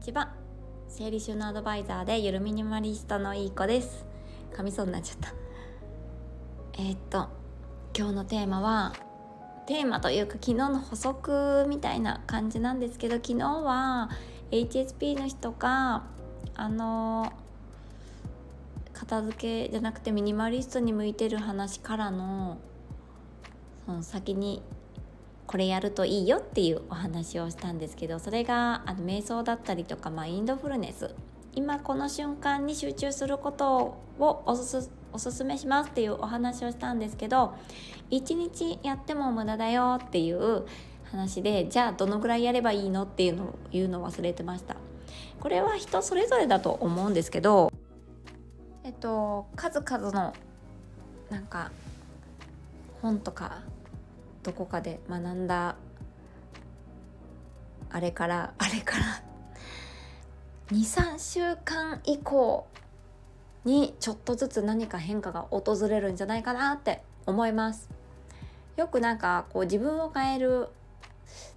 ちは。整理収納アドバイザーでゆるミニマリストのいい子です。噛みそうになっちゃった。えー、っと今日のテーマはテーマというか昨日の補足みたいな感じなんですけど昨日は HSP の人があの片付けじゃなくてミニマリストに向いてる話からのその先にこれやるといいよっていうお話をしたんですけどそれがあの瞑想だったりとかマインドフルネス。今この瞬間に集中することをおすおすすめしますっていうお話をしたんですけど一日やっても無駄だよっていう話でじゃあどのぐらいやればいいのっていうのを言うのを忘れてました。これは人それぞれだと思うんですけどえっと数々のなんか本とかどこかで学んだあれからあれから 23週間以降にちょっとずつ何か変化が訪れるんじゃないかなって思います。よくなんかこう自分を変える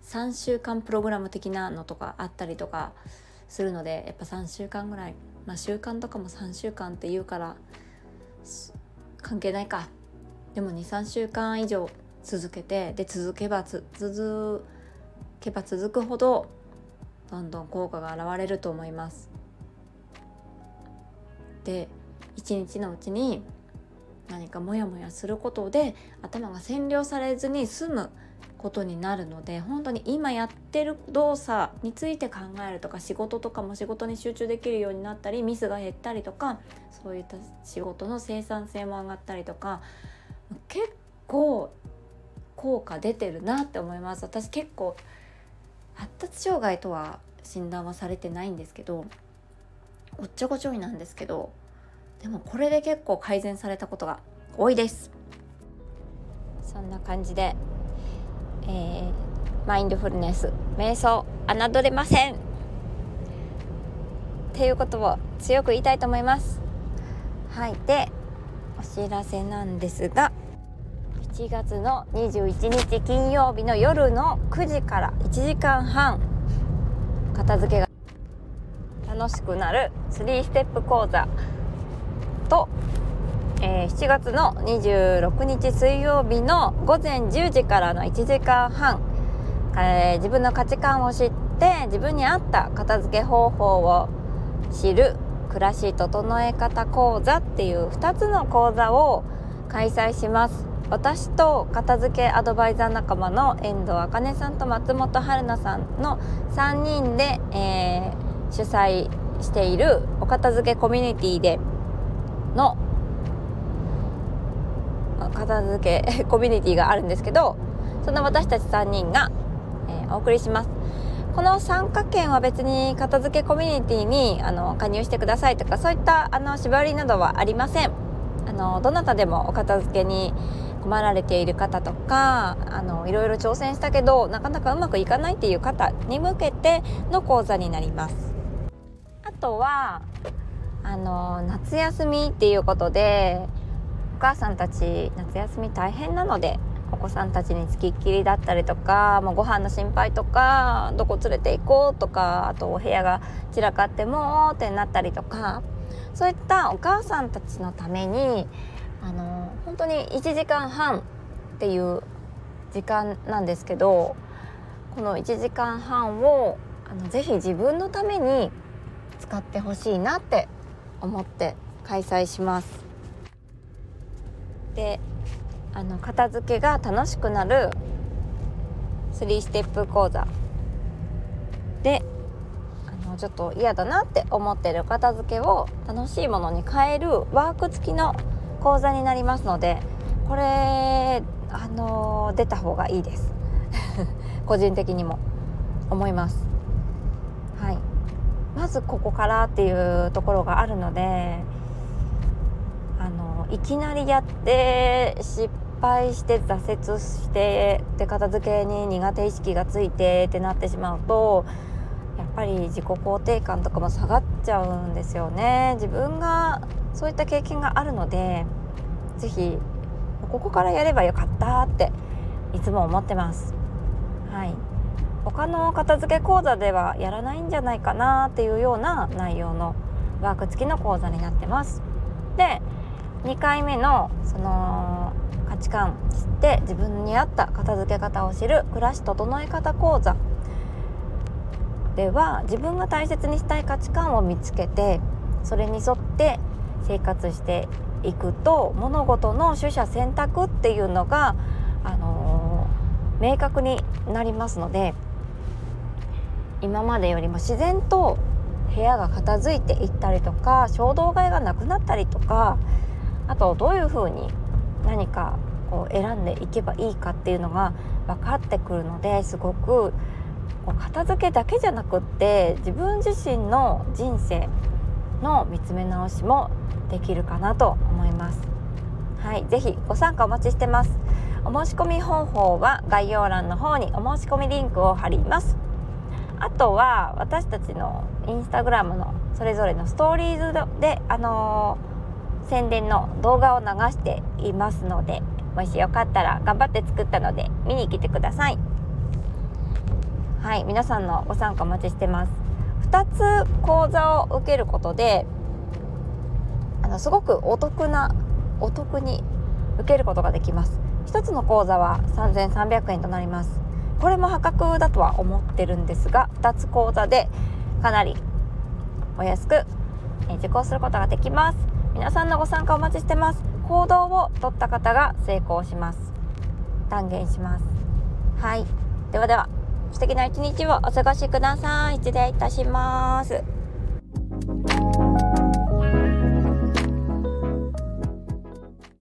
3週間プログラム的なのとかあったりとかするのでやっぱ3週間ぐらいまあ習慣とかも3週間って言うから関係ないか。でも23週間以上続けてで続けば続けば続くほどどんどん効果が現れると思います。で一日のうちに何かモヤモヤすることで頭が占領されずに済むことになるので本当に今やってる動作について考えるとか仕事とかも仕事に集中できるようになったりミスが減ったりとかそういった仕事の生産性も上がったりとか結構効果出てるなって思います。私結構発達障害とは診断はされてないんですけどおっちょこちょいなんですけどでもこれで結構改善されたことが多いです。そんな感じで、えー、マインドフルネス瞑想侮れません。っていうことを強く言いたいと思います。はい。でお知らせなんですが7月の21日金曜日の夜の9時から1時間半片付けが楽しくなる3ステップ講座と、えー、7月の26日水曜日の午前10時からの1時間半、えー、自分の価値観を知って自分に合った片付け方法を知る暮らし整え方講座っていう2つの講座を開催します。私と片付けアドバイザー仲間の遠藤茜さんと松本春奈さんの3人で、えー、主催しているお片付けコミュニティでの片付けコミュニティがあるんですけどその私たち3人が、えー、お送りします。この参加券は別に片付けコミュニティにあの加入してくださいとかそういったあの縛りなどはありません。あのどなたでもお片付けに困られている方とかあのいろいろ挑戦したけどなかなかうまくいかないっていう方に向けての講座になります。あとはあの夏休みっていうことでお母さんたち夏休み大変なのでお子さんたちにつきっきりだったりとかもうご飯の心配とかどこ連れて行こうとかあとお部屋が散らかってもってなったりとかそういったお母さんたちのためにあの本当に1時間半っていう時間なんですけどこの1時間半をあのぜひ自分のために使ってほしいなって思って開催します。であの片付けが楽しくなる3ステップ講座であのちょっと嫌だなって思ってる片付けを楽しいものに変えるワーク付きの講座になりますのでこれあの出た方がいいです。個人的にも。思います。はい。まずここからっていうところがあるのであのいきなりやって失敗して挫折してで片付けに苦手意識がついてってなってしまうとやっぱり自己肯定感とかも下がっちゃうんですよね。自分がそういった経験があるので是非ここからやればよかったっていつも思ってます。はい。他の片付け講座ではやらないんじゃないかなっていうような内容のワーク付きの講座になってます。で2回目のその価値観知って自分に合った片付け方を知る暮らし整え方講座では自分が大切にしたい価値観を見つけてそれに沿って生活していくと物事の取捨選択っていうのが、あのー、明確になりますので今までよりも自然と部屋が片付いていったりとか衝動買いがなくなったりとかあとどういうふうに何かこう選んでいけばいいかっていうのが分かってくるのですごく片付けだけじゃなくって自分自身の人生の見つめ直しもできるかなと思います。はいぜひご参加お待ちしてます。お申し込み方法は概要欄の方にお申し込みリンクを貼ります。あとは私たちのインスタグラムのそれぞれのストーリーズであのー、宣伝の動画を流していますのでもしよかったら頑張って作ったので見に来てください。はい皆さんのご参加お待ちしてます。2つ講座を受けることであのすごくお得なお得に受けることができます。1つの講座は3300円となります。これも破格だとは思ってるんですが2つ講座でかなりお安く受講することができます。皆さんのご参加お待ちしてます。行動を取った方が成功します。断言します。はい。ではでは。素敵な一日をお過ごしください。失礼いたします。